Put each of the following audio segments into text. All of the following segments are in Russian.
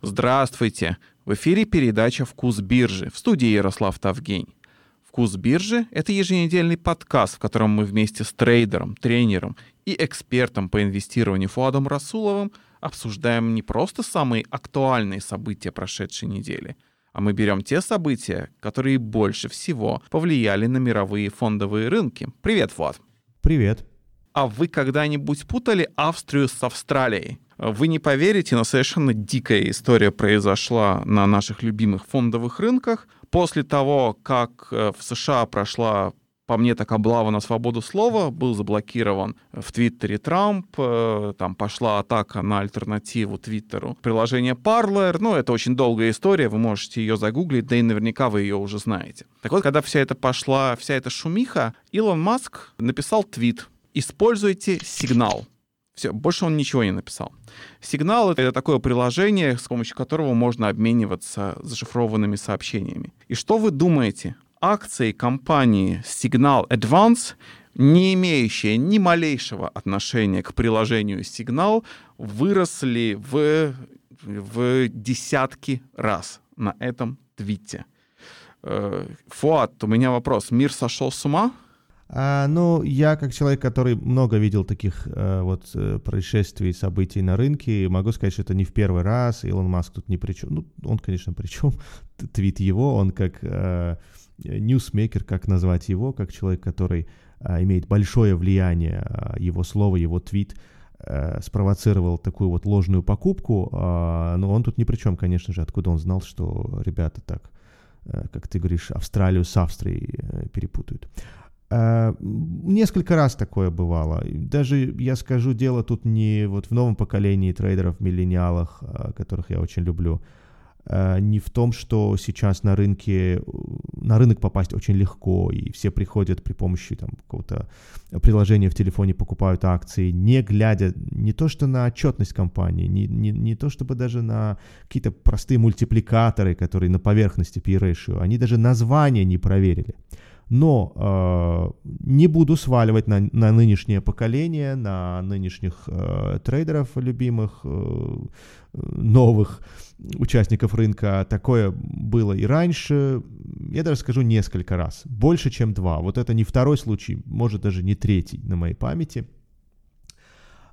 Здравствуйте! В эфире передача «Вкус биржи» в студии Ярослав Тавгень. «Вкус биржи» — это еженедельный подкаст, в котором мы вместе с трейдером, тренером и экспертом по инвестированию Фуадом Расуловым обсуждаем не просто самые актуальные события прошедшей недели, а мы берем те события, которые больше всего повлияли на мировые фондовые рынки. Привет, Фуад! Привет! А вы когда-нибудь путали Австрию с Австралией? Вы не поверите, но совершенно дикая история произошла на наших любимых фондовых рынках. После того, как э, в США прошла по мне так облава на свободу слова, был заблокирован в Твиттере Трамп, э, там пошла атака на альтернативу Твиттеру. Приложение Parler, ну, это очень долгая история, вы можете ее загуглить, да и наверняка вы ее уже знаете. Так вот, когда вся эта пошла, вся эта шумиха, Илон Маск написал твит «Используйте сигнал». Все, больше он ничего не написал. Сигнал — это такое приложение, с помощью которого можно обмениваться зашифрованными сообщениями. И что вы думаете? Акции компании Signal Advance, не имеющие ни малейшего отношения к приложению Signal, выросли в, в десятки раз на этом твите. Э, Фуат, у меня вопрос. Мир сошел с ума? А, ну, я как человек, который много видел таких а, вот э, происшествий, событий на рынке, могу сказать, что это не в первый раз. Илон Маск тут ни при чем. Ну, он, конечно, при чем. Твит его, он как а, ньюсмейкер, как назвать его, как человек, который имеет большое влияние, его слово, его твит спровоцировал такую вот ложную покупку, но он тут ни при чем, конечно же, откуда он знал, что ребята так, как ты говоришь, Австралию с Австрией перепутают. Uh, несколько раз такое бывало. Даже, я скажу, дело тут не вот в новом поколении трейдеров, миллениалах, uh, которых я очень люблю, uh, не в том, что сейчас на рынке, на рынок попасть очень легко, и все приходят при помощи там какого-то приложения в телефоне, покупают акции, не глядя не то что на отчетность компании, не, не, не то чтобы даже на какие-то простые мультипликаторы, которые на поверхности P-ratio, они даже название не проверили. Но э, не буду сваливать на, на нынешнее поколение, на нынешних э, трейдеров любимых, э, новых участников рынка. Такое было и раньше. Я даже скажу несколько раз. Больше, чем два. Вот это не второй случай, может даже не третий на моей памяти.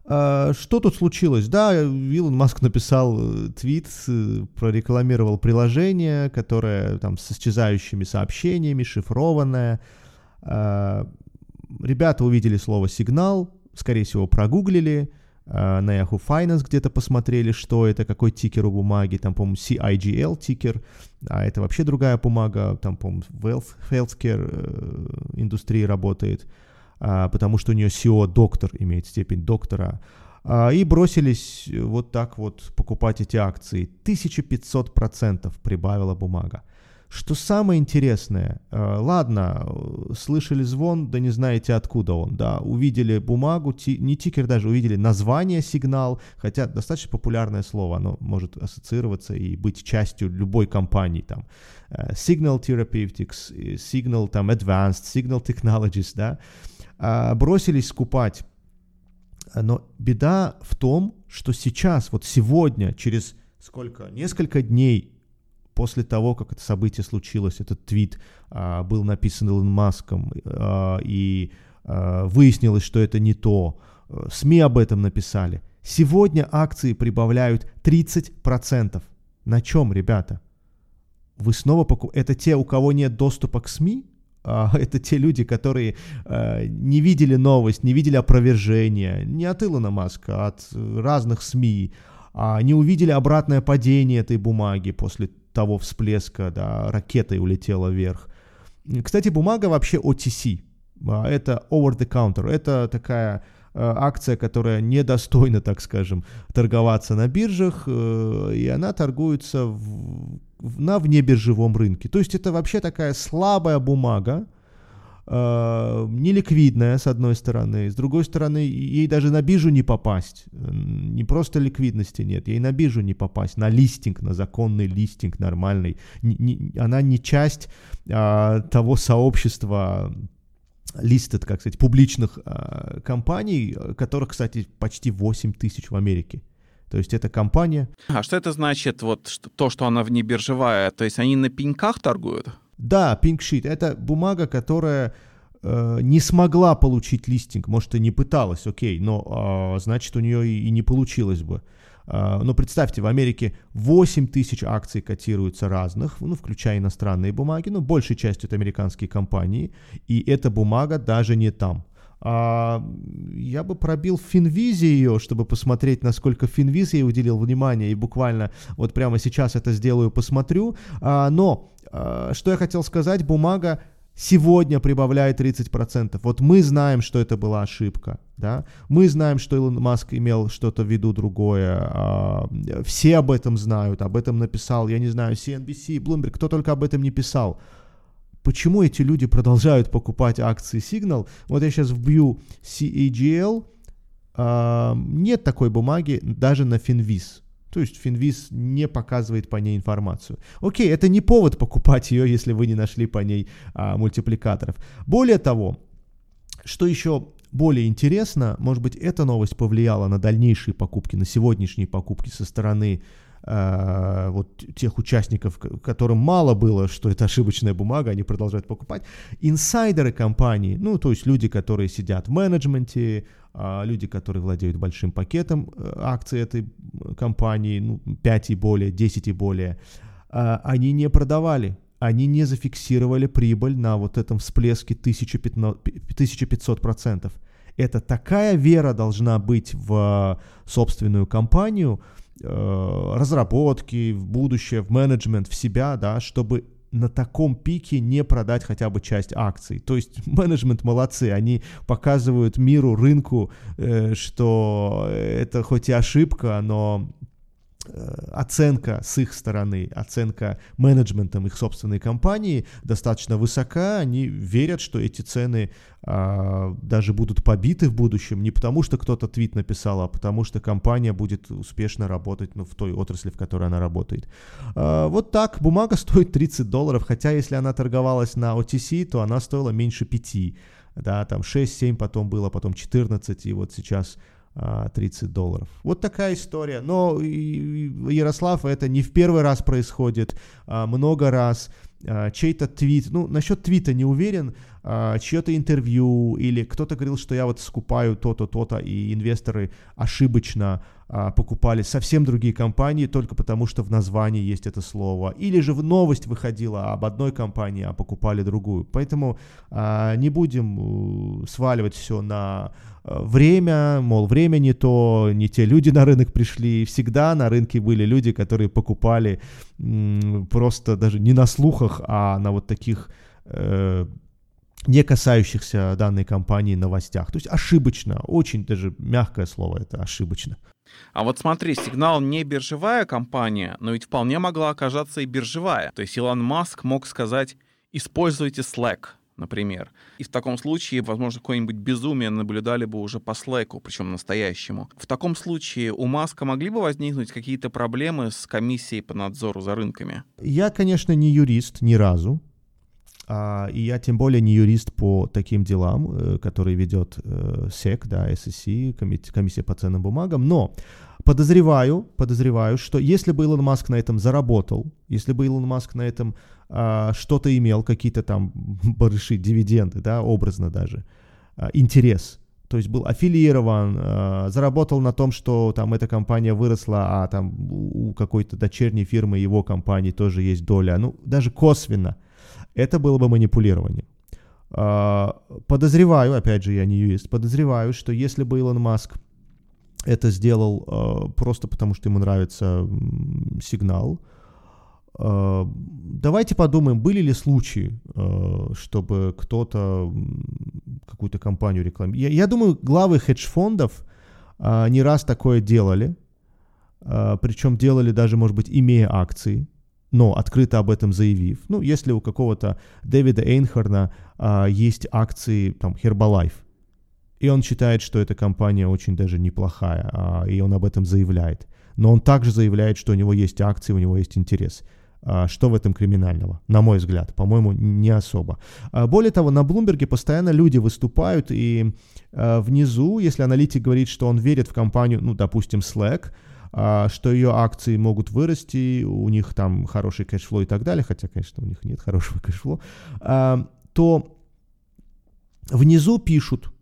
А, что тут случилось? Да, Илон Маск написал э, твит, э, прорекламировал приложение, которое там с исчезающими сообщениями, шифрованное. А, ребята увидели слово «сигнал», скорее всего, прогуглили, а, на Yahoo Finance где-то посмотрели, что это, какой тикер у бумаги, там, по-моему, CIGL тикер, а это вообще другая бумага, там, по-моему, в healthcare э, индустрии работает. А, потому что у нее SEO доктор имеет степень доктора, а, и бросились вот так вот покупать эти акции. 1500% прибавила бумага. Что самое интересное, а, ладно, слышали звон, да не знаете откуда он, да, увидели бумагу, не тикер даже, увидели название сигнал, хотя достаточно популярное слово, оно может ассоциироваться и быть частью любой компании, там, э, Signal Therapeutics, Signal, там, Advanced, Signal Technologies, да, бросились скупать. Но беда в том, что сейчас, вот сегодня, через сколько, несколько дней после того, как это событие случилось, этот твит а, был написан Илон Маском, а, и а, выяснилось, что это не то, СМИ об этом написали. Сегодня акции прибавляют 30%. На чем, ребята? Вы снова покупаете... Это те, у кого нет доступа к СМИ? А, это те люди, которые э, не видели новость, не видели опровержения, не от Илона Маска, а от разных СМИ, а не увидели обратное падение этой бумаги после того всплеска, да, ракетой улетела вверх. Кстати, бумага вообще OTC, а, это over the counter, это такая э, акция, которая недостойна, так скажем, торговаться на биржах, э, и она торгуется в на внебиржевом рынке. То есть это вообще такая слабая бумага, э, неликвидная, с одной стороны, с другой стороны, ей даже на биржу не попасть. Не просто ликвидности нет, ей на биржу не попасть, на листинг, на законный листинг нормальный. Она не часть э, того сообщества listed, как сказать, публичных э, компаний, которых, кстати, почти 8 тысяч в Америке. То есть это компания... А что это значит, вот что, то, что она внебиржевая? То есть они на пеньках торгуют? Да, Sheet. Это бумага, которая э, не смогла получить листинг. Может, и не пыталась, окей, но э, значит, у нее и, и не получилось бы. Э, но представьте, в Америке 8 тысяч акций котируются разных, ну, включая иностранные бумаги, но большей частью это американские компании, и эта бумага даже не там. А, я бы пробил в Финвизе ее, чтобы посмотреть, насколько Финвиз ей уделил внимание, и буквально вот прямо сейчас это сделаю, посмотрю. А, но, а, что я хотел сказать, бумага сегодня прибавляет 30%. Вот мы знаем, что это была ошибка, да, мы знаем, что Илон Маск имел что-то в виду другое, а, все об этом знают, об этом написал, я не знаю, CNBC, Bloomberg, кто только об этом не писал почему эти люди продолжают покупать акции Signal. Вот я сейчас вбью CAGL, э, нет такой бумаги даже на Finviz. То есть Finviz не показывает по ней информацию. Окей, это не повод покупать ее, если вы не нашли по ней а, мультипликаторов. Более того, что еще более интересно, может быть, эта новость повлияла на дальнейшие покупки, на сегодняшние покупки со стороны э, вот тех участников, которым мало было, что это ошибочная бумага, они продолжают покупать. Инсайдеры компании, ну, то есть люди, которые сидят в менеджменте, э, люди, которые владеют большим пакетом э, акций этой компании, ну, 5 и более, 10 и более, э, они не продавали они не зафиксировали прибыль на вот этом всплеске 1500%. Это такая вера должна быть в собственную компанию, разработки, в будущее, в менеджмент, в себя, да, чтобы на таком пике не продать хотя бы часть акций. То есть менеджмент молодцы, они показывают миру, рынку, э, что это хоть и ошибка, но Э, оценка с их стороны, оценка менеджментом их собственной компании достаточно высока. Они верят, что эти цены а, даже будут побиты в будущем не потому, что кто-то твит написал, а потому что компания будет успешно работать ну, в той отрасли, в которой она работает. А, вот так, бумага стоит 30 долларов, хотя если она торговалась на OTC, то она стоила меньше 5. Да, там 6-7 потом было, потом 14, и вот сейчас 30 а, долларов. Вот такая история. Но Ярослав, это не в первый раз происходит, а много раз. А, чей-то твит, ну, насчет твита не уверен, чье-то интервью или кто-то говорил, что я вот скупаю то-то, то-то, и инвесторы ошибочно покупали совсем другие компании только потому, что в названии есть это слово. Или же в новость выходила об одной компании, а покупали другую. Поэтому не будем э, сваливать все на время, мол, время не то, не те люди на рынок пришли. Всегда на рынке были люди, которые покупали просто даже не на слухах, а на вот таких э, не касающихся данной компании новостях. То есть ошибочно, очень даже мягкое слово это ошибочно. А вот смотри, сигнал не биржевая компания, но ведь вполне могла оказаться и биржевая. То есть Илон Маск мог сказать, используйте Slack, например. И в таком случае, возможно, какое-нибудь безумие наблюдали бы уже по Slack, причем настоящему. В таком случае у Маска могли бы возникнуть какие-то проблемы с комиссией по надзору за рынками? Я, конечно, не юрист ни разу. А, и я тем более не юрист по таким делам, э, которые ведет э, СЕК, да, SEC, комиссия по ценным бумагам. Но подозреваю, подозреваю, что если бы Илон Маск на этом заработал, если бы Илон Маск на этом что-то имел, какие-то там большие дивиденды, да, образно даже, а, интерес, то есть был аффилирован, а, заработал на том, что там эта компания выросла, а там у какой-то дочерней фирмы его компании тоже есть доля, ну, даже косвенно, это было бы манипулирование. А, подозреваю, опять же, я не юрист, подозреваю, что если бы Илон Маск это сделал а, просто потому, что ему нравится сигнал, а, давайте подумаем, были ли случаи, а, чтобы кто-то какую-то компанию рекламировал. Я, я думаю, главы хедж-фондов а, не раз такое делали, причем делали даже, может быть, имея акции, но открыто об этом заявив. Ну, если у какого-то Дэвида Эйнхорна есть акции там Herbalife, и он считает, что эта компания очень даже неплохая, и он об этом заявляет. Но он также заявляет, что у него есть акции, у него есть интерес. А, что в этом криминального? На мой взгляд, по-моему, не особо. А, более того, на Блумберге постоянно люди выступают, и а, внизу, если аналитик говорит, что он верит в компанию, ну, допустим, Slack, что ее акции могут вырасти, у них там хороший cash flow и так далее, хотя, конечно, у них нет хорошего cash flow, то внизу пишут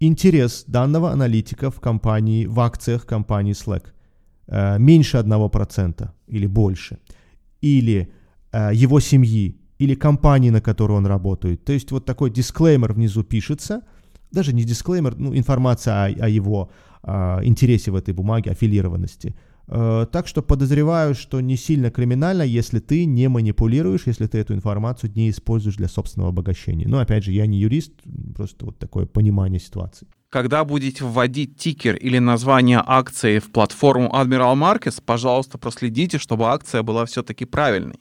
интерес данного аналитика в компании, в акциях компании Slack меньше 1% или больше, или его семьи, или компании, на которую он работает. То есть вот такой дисклеймер внизу пишется, даже не дисклеймер, ну, информация о, о его э, интересе в этой бумаге, аффилированности. Э, так что подозреваю, что не сильно криминально, если ты не манипулируешь, если ты эту информацию не используешь для собственного обогащения. Но опять же, я не юрист, просто вот такое понимание ситуации. Когда будете вводить тикер или название акции в платформу Admiral Markets, пожалуйста, проследите, чтобы акция была все-таки правильной.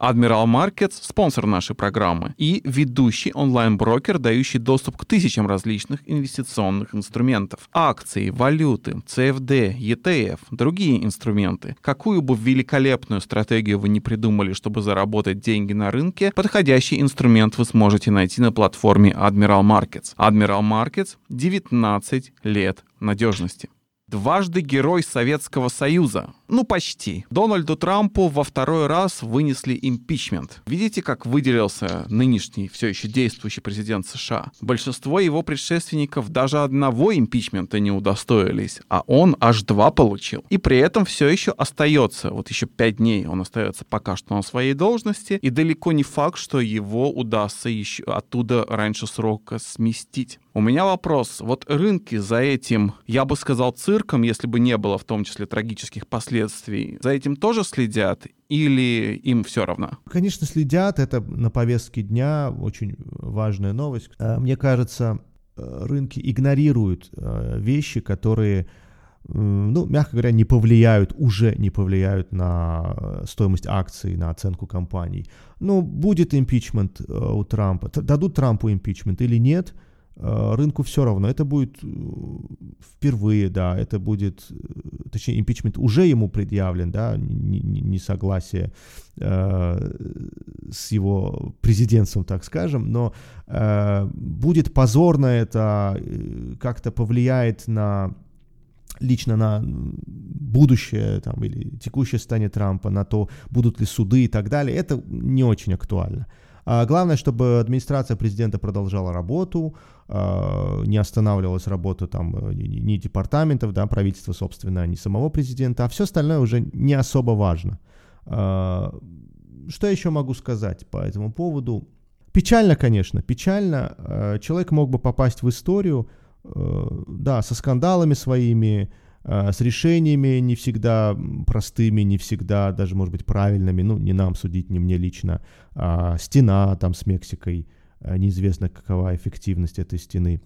Admiral Markets — спонсор нашей программы и ведущий онлайн-брокер, дающий доступ к тысячам различных инвестиционных инструментов. Акции, валюты, CFD, ETF, другие инструменты. Какую бы великолепную стратегию вы не придумали, чтобы заработать деньги на рынке, подходящий инструмент вы сможете найти на платформе Admiral Markets. Admiral Markets — 19 лет надежности. Дважды герой Советского Союза. Ну, почти. Дональду Трампу во второй раз вынесли импичмент. Видите, как выделился нынешний, все еще действующий президент США? Большинство его предшественников даже одного импичмента не удостоились, а он аж два получил. И при этом все еще остается, вот еще пять дней он остается пока что на своей должности, и далеко не факт, что его удастся еще оттуда раньше срока сместить. У меня вопрос. Вот рынки за этим, я бы сказал, цирком, если бы не было в том числе трагических последствий, за этим тоже следят или им все равно? Конечно, следят. Это на повестке дня очень важная новость. Э, мне кажется, э, рынки игнорируют э, вещи, которые ну, мягко говоря, не повлияют, уже не повлияют на стоимость акций, на оценку компаний. Ну, будет импичмент у Трампа, дадут Трампу импичмент или нет – рынку все равно. Это будет э, впервые, да, это будет, э, точнее, импичмент уже ему предъявлен, да, несогласие э, с его президентством, так скажем, но э, будет позорно это, как-то повлияет на лично на будущее там, или текущее состояние Трампа, на то, будут ли суды и так далее, это не очень актуально. А главное, чтобы администрация президента продолжала работу, а, не останавливалась работа там э, ни департаментов, да, правительства, собственно, ни самого президента, а все остальное уже не особо важно. А, что еще могу сказать по этому поводу? Печально, конечно, печально. Человек мог бы попасть в историю, э, да, со скандалами своими, с решениями не всегда простыми, не всегда даже, может быть, правильными, ну, не нам судить, не мне лично, а стена там с Мексикой – Э, неизвестно, какова эффективность этой стены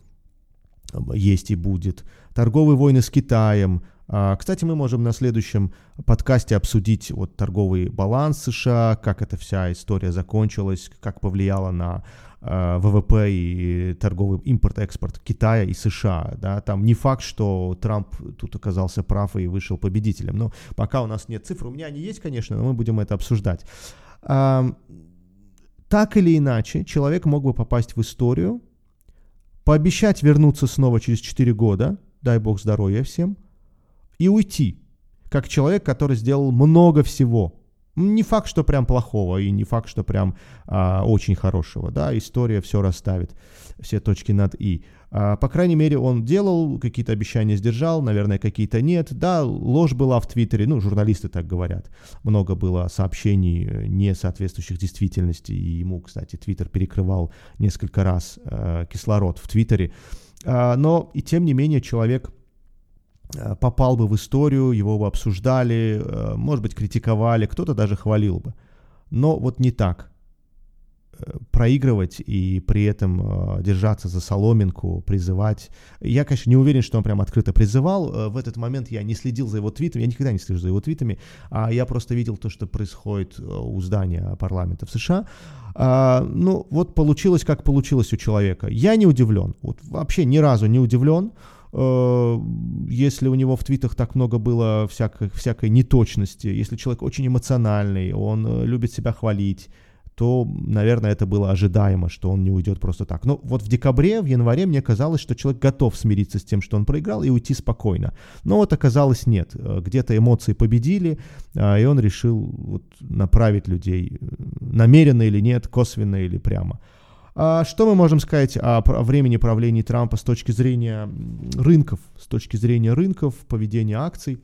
есть и будет. Торговые войны с Китаем. А, кстати, мы можем на следующем подкасте обсудить вот торговый баланс США, как эта вся история закончилась, как повлияла на э, ВВП и торговый импорт-экспорт Китая и США. Да? Там не факт, что Трамп тут оказался прав и вышел победителем. Но пока у нас нет цифр, у меня они есть, конечно, но мы будем это обсуждать. Так или иначе, человек мог бы попасть в историю, пообещать вернуться снова через 4 года, дай бог здоровья всем, и уйти, как человек, который сделал много всего. Не факт, что прям плохого, и не факт, что прям а, очень хорошего, да, история все расставит, все точки над «и». А, по крайней мере, он делал, какие-то обещания сдержал, наверное, какие-то нет. Да, ложь была в Твиттере, ну, журналисты так говорят. Много было сообщений, э, не соответствующих действительности, и ему, кстати, Твиттер перекрывал несколько раз э, кислород в Твиттере. А, но и тем не менее человек попал бы в историю, его бы обсуждали, э, может быть, критиковали, кто-то даже хвалил бы. Но вот не так проигрывать и при этом э, держаться за соломинку, призывать. Я, конечно, не уверен, что он прям открыто призывал. Э, в этот момент я не следил за его твитами, я никогда не слежу за его твитами, а я просто видел то, что происходит э, у здания парламента в США. А, ну, вот получилось, как получилось у человека. Я не удивлен, вот вообще ни разу не удивлен если у него в твитах так много было всякой, всякой неточности, если человек очень эмоциональный, он любит себя хвалить, то, наверное, это было ожидаемо, что он не уйдет просто так. Но вот в декабре, в январе мне казалось, что человек готов смириться с тем, что он проиграл, и уйти спокойно. Но вот оказалось нет. Э, где-то эмоции победили, а, и он решил вот направить людей, э, намеренно или нет, косвенно или прямо. А что мы можем сказать о, времени правления Трампа с точки зрения рынков, с точки зрения рынков, поведения акций?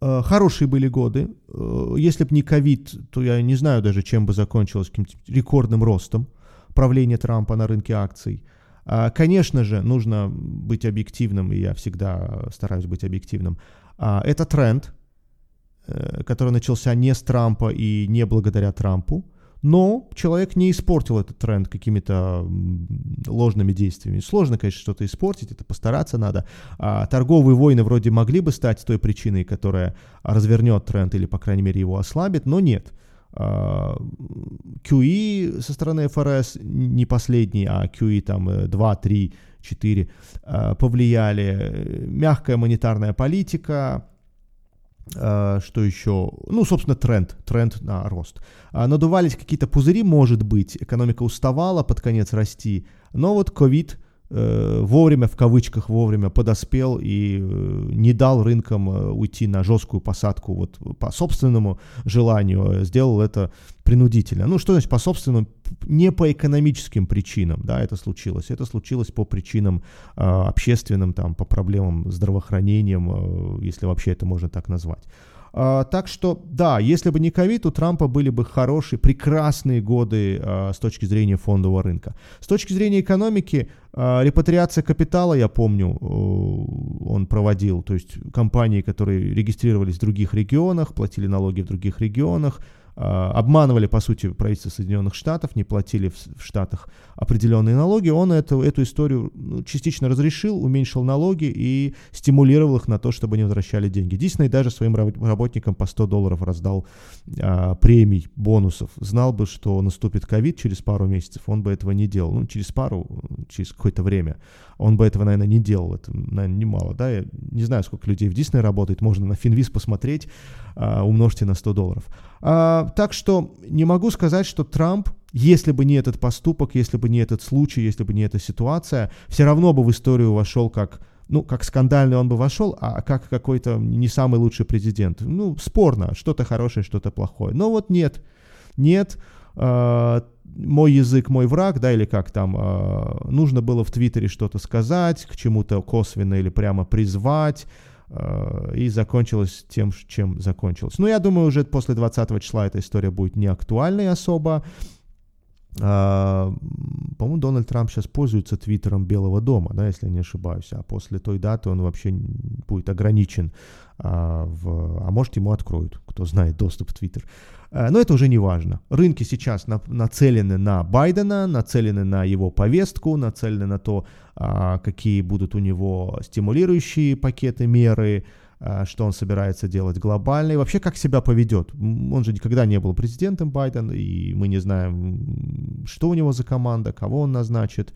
Э, хорошие были годы. Э, если бы не ковид, то я не знаю даже, чем бы закончилось каким-то рекордным ростом правления Трампа на рынке акций. А, конечно же, нужно быть объективным, и я всегда стараюсь быть объективным. А, это тренд, э, который начался не с Трампа и не благодаря Трампу но человек не испортил этот тренд какими-то ложными действиями. Сложно, конечно, что-то испортить, это постараться надо. А торговые войны вроде могли бы стать той причиной, которая развернет тренд или, по крайней мере, его ослабит, но нет. QE со стороны ФРС не последний, а QE там 2, 3, 4 повлияли. Мягкая монетарная политика, что еще? Ну, собственно, тренд, тренд на рост. А, надувались какие-то пузыри, может быть, экономика уставала под конец расти, но вот ковид Э, вовремя, в кавычках вовремя подоспел и э, не дал рынкам э, уйти на жесткую посадку вот по собственному желанию, сделал это принудительно. Ну, что значит по собственному? Не по экономическим причинам, да, это случилось. Это случилось по причинам э, общественным, там, по проблемам здравоохранением, э, если вообще это можно так назвать. А, так что, да, если бы не ковид, у Трампа были бы хорошие, прекрасные годы а, с точки зрения фондового рынка. С точки зрения экономики, а, репатриация капитала, я помню, он проводил, то есть компании, которые регистрировались в других регионах, платили налоги в других регионах, обманывали, по сути, правительство Соединенных Штатов, не платили в, в Штатах определенные налоги, он эту, эту историю ну, частично разрешил, уменьшил налоги и стимулировал их на то, чтобы они возвращали деньги. Дисней даже своим работникам по 100 долларов раздал а, премий, бонусов. Знал бы, что наступит ковид через пару месяцев, он бы этого не делал. Ну, через пару, через какое-то время. Он бы этого, наверное, не делал. Это, наверное, немало, да? Я не знаю, сколько людей в Дисней работает. Можно на Финвиз посмотреть, а, умножьте на 100 долларов. А, так что не могу сказать, что Трамп, если бы не этот поступок, если бы не этот случай, если бы не эта ситуация, все равно бы в историю вошел как ну, как скандальный он бы вошел, а как какой-то не самый лучший президент. Ну, спорно, что-то хорошее, что-то плохое. Но вот нет, нет, э, мой язык, мой враг, да, или как там, э, нужно было в Твиттере что-то сказать, к чему-то косвенно или прямо призвать, Э, и закончилось тем, чем закончилось. Но я думаю, уже после 20 числа эта история будет не актуальной особо. Uh, по-моему, Дональд Трамп сейчас пользуется твиттером Белого дома, да, если я не ошибаюсь, а после той даты он вообще будет ограничен, uh, в, а может ему откроют, кто знает доступ в твиттер. Uh, но это уже не важно. Рынки сейчас на, нацелены на Байдена, нацелены на его повестку, нацелены на то, а, какие будут у него стимулирующие пакеты, меры, а, что он собирается делать глобально и вообще как себя поведет. Он же никогда не был президентом Байден, и мы не знаем, что у него за команда, кого он назначит.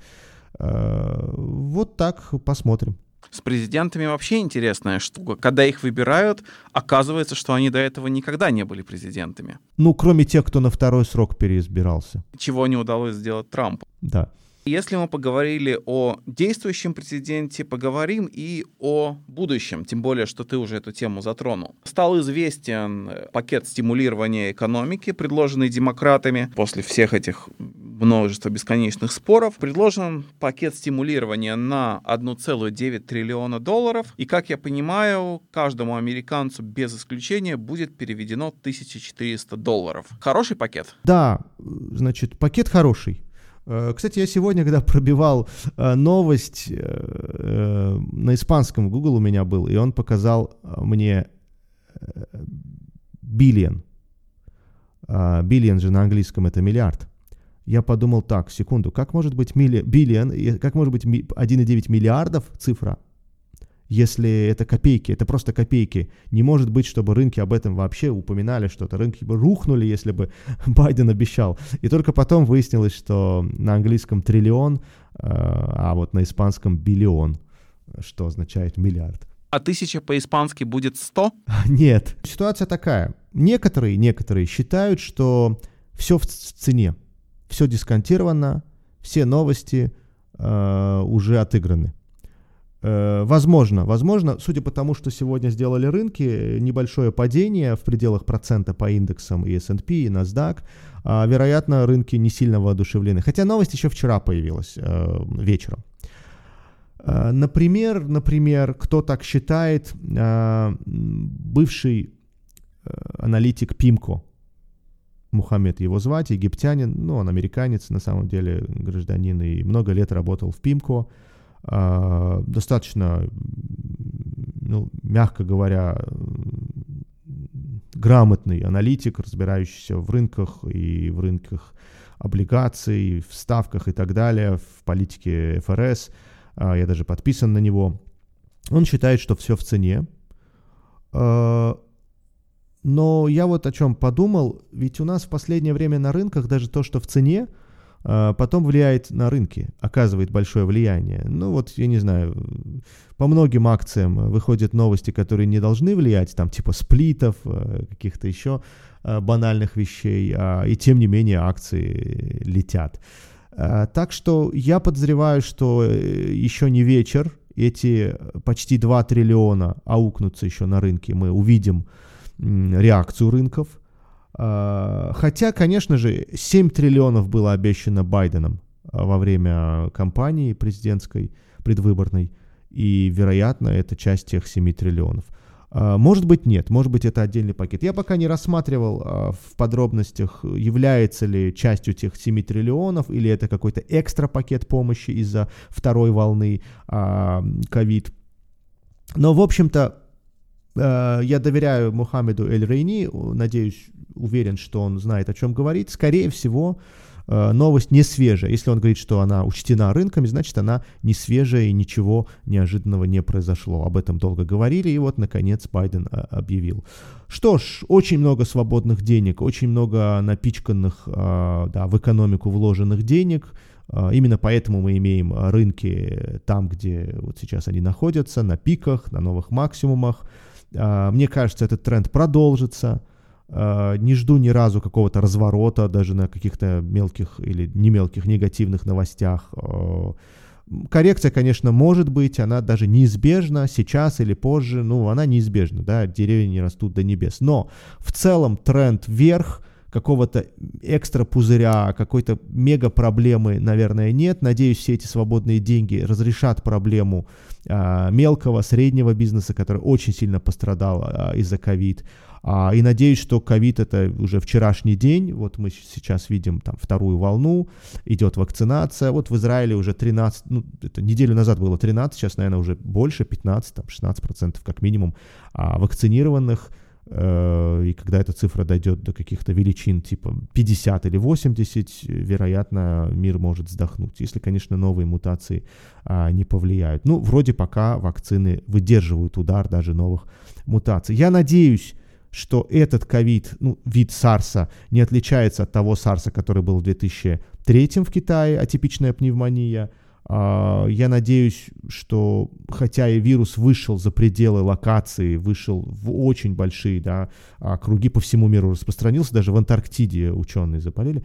А, вот так посмотрим. С президентами вообще интересная штука. Когда их выбирают, оказывается, что они до этого никогда не были президентами. Ну, кроме тех, кто на второй срок переизбирался. Чего не удалось сделать Трампу. Да. Если мы поговорили о действующем президенте, поговорим и о будущем, тем более, что ты уже эту тему затронул. Стал известен пакет стимулирования экономики, предложенный демократами после всех этих множества бесконечных споров. Предложен пакет стимулирования на 1,9 триллиона долларов. И, как я понимаю, каждому американцу без исключения будет переведено 1400 долларов. Хороший пакет? Да, значит, пакет хороший. Э, кстати, я сегодня, когда пробивал э, новость э, на испанском, Google у меня был, и он показал мне биллион. Биллион же на английском это миллиард. Я подумал так, секунду, как может быть милли, биллион, как может быть 1,9 миллиардов цифра, если это копейки, это просто копейки. Не может быть, чтобы рынки об этом вообще упоминали что-то. Рынки бы рухнули, если бы Байден обещал. И только потом выяснилось, что на английском триллион, э, а вот на испанском биллион, что означает миллиард. А тысяча по-испански будет сто? Нет. Ситуация такая. Некоторые, некоторые считают, что все в цене, все дисконтировано, все новости э, уже отыграны. Э, возможно, возможно, судя по тому, что сегодня сделали рынки, небольшое падение в пределах процента по индексам и S&P, и NASDAQ, э, вероятно, рынки не сильно воодушевлены. Хотя новость еще вчера появилась э, вечером. Э, например, например, кто так считает, бывший аналитик Пимко, Мухаммед его звать, египтянин, ну, он американец, на самом деле, гражданин, и много лет работал в Пимко, а, достаточно, ну, мягко говоря, грамотный аналитик, разбирающийся в рынках и в рынках облигаций, в ставках и так далее, в политике ФРС. А, я даже подписан на него. Он считает, что все в цене. А, но я вот о чем подумал, ведь у нас в последнее время на рынках даже то, что в цене, а, потом влияет на рынки, оказывает большое влияние. Ну вот, я не знаю, по многим акциям выходят новости, которые не должны влиять, там типа сплитов, э, каких-то еще э, банальных вещей, а, и тем не менее акции летят. А, так что я подозреваю, что э, еще не вечер, эти почти 2 триллиона аукнутся еще на рынке, мы увидим реакцию рынков – а, хотя, конечно же, 7 триллионов было обещано Байденом а, во время кампании президентской, предвыборной, и, вероятно, это часть тех 7 триллионов. А, может быть, нет, может быть, это отдельный пакет. Я пока не рассматривал в подробностях, является ли частью тех 7 триллионов, или это какой-то экстра пакет помощи из-за второй волны ковид. Но, в общем-то, я доверяю Мухаммеду Эль-Рейни, надеюсь, уверен, что он знает, о чем говорит. Скорее всего, э, новость не свежая. Если он говорит, что она учтена рынками, значит, она не свежая и ничего неожиданного не произошло. Об этом долго говорили, и вот, наконец, Байден э, объявил. Что ж, очень много свободных денег, очень много напичканных э, да, в экономику вложенных денег. Именно поэтому мы имеем рынки там, где вот сейчас они находятся, на пиках, на новых максимумах. Мне кажется, этот тренд продолжится. Э, не жду ни разу какого-то разворота, даже на каких-то мелких или не мелких негативных новостях. Э, коррекция, конечно, может быть, она даже неизбежна сейчас или позже, ну, она неизбежна, да, деревья не растут до небес. Но в целом тренд вверх, какого-то экстра пузыря, какой-то мега проблемы, наверное, нет. Надеюсь, все эти свободные деньги разрешат проблему а, мелкого, среднего бизнеса, который очень сильно пострадал а, из-за ковид. А, и надеюсь, что ковид это уже вчерашний день. Вот мы сейчас видим там вторую волну, идет вакцинация. Вот в Израиле уже 13, ну, это неделю назад было 13, сейчас, наверное, уже больше, 15, там 16 процентов как минимум а, вакцинированных. Э, и когда эта цифра дойдет до каких-то величин типа 50 или 80, вероятно, мир может вздохнуть, если, конечно, новые мутации а, не повлияют. Ну, вроде пока вакцины выдерживают удар даже новых мутаций. Я надеюсь, что этот ковид, ну, вид САРСа, не отличается от того САРСа, который был в 2003 в Китае, атипичная пневмония. А, я надеюсь, что хотя и вирус вышел за пределы локации, вышел в очень большие да, а, круги по всему миру, распространился, даже в Антарктиде ученые заболели,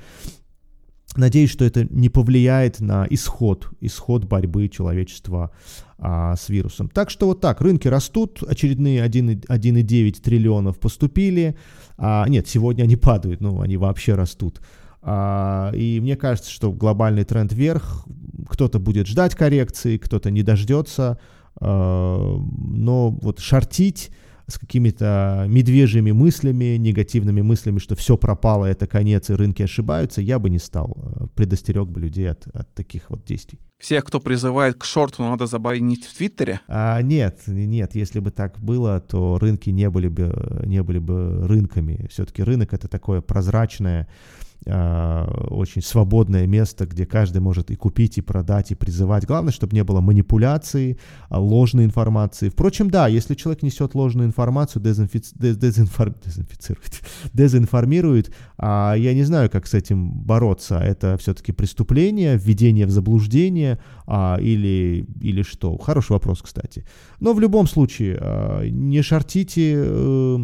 Надеюсь, что это не повлияет на исход, исход борьбы человечества а, с вирусом. Так что вот так, рынки растут, очередные 1,9 триллионов поступили. А, нет, сегодня они падают, ну, они вообще растут. А, и мне кажется, что глобальный тренд вверх, кто-то будет ждать коррекции, кто-то не дождется, а, но вот шортить с какими-то медвежьими мыслями, негативными мыслями, что все пропало, это конец, и рынки ошибаются, я бы не стал. Э, предостерег бы людей от, от таких вот действий. Всех, кто призывает к шорту, надо забанить в Твиттере? А, нет, нет, если бы так было, то рынки не были бы, не были бы рынками. Все-таки рынок это такое прозрачное, а, очень свободное место, где каждый может и купить, и продать, и призывать. Главное, чтобы не было манипуляции, а, ложной информации. Впрочем, да, если человек несет ложную информацию, дезинфици... дезинфор... дезинфицирует, дезинформирует, а я не знаю, как с этим бороться. Это все-таки преступление, введение в заблуждение а, или, или что? Хороший вопрос, кстати. Но в любом случае, а, не шортите... Э,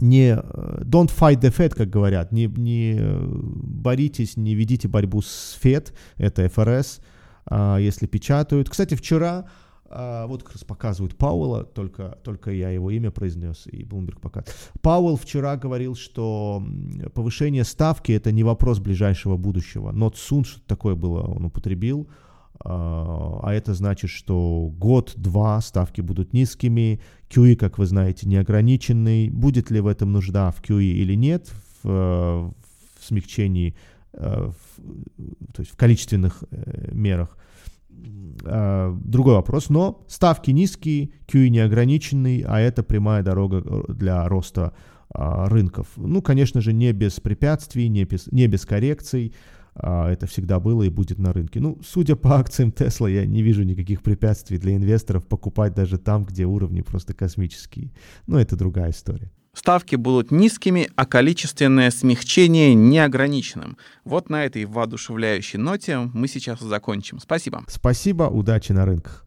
не don't fight the Fed, как говорят, не, не боритесь, не ведите борьбу с Fed, это ФРС, а, если печатают. Кстати, вчера а, вот как раз показывают Пауэлла, только, только я его имя произнес, и Блумберг показывает. Пауэлл вчера говорил, что повышение ставки это не вопрос ближайшего будущего. Not soon, что такое было, он употребил. А, а это значит, что год-два ставки будут низкими, QE, как вы знаете, неограниченный. Будет ли в этом нужда в QE или нет, в, в смягчении, э, в, то есть в количественных э, мерах, а, другой вопрос. Но ставки низкие, QE неограниченный, а это прямая дорога э, для роста а, рынков. Ну, конечно же, не без препятствий, не без, не без коррекций. А, это всегда было и будет на рынке. Ну, судя по акциям Tesla, я не вижу никаких препятствий для инвесторов покупать даже там, где уровни просто космические. Но это другая история ставки будут низкими, а количественное смягчение неограниченным. Вот на этой воодушевляющей ноте мы сейчас закончим. Спасибо. Спасибо, удачи на рынках.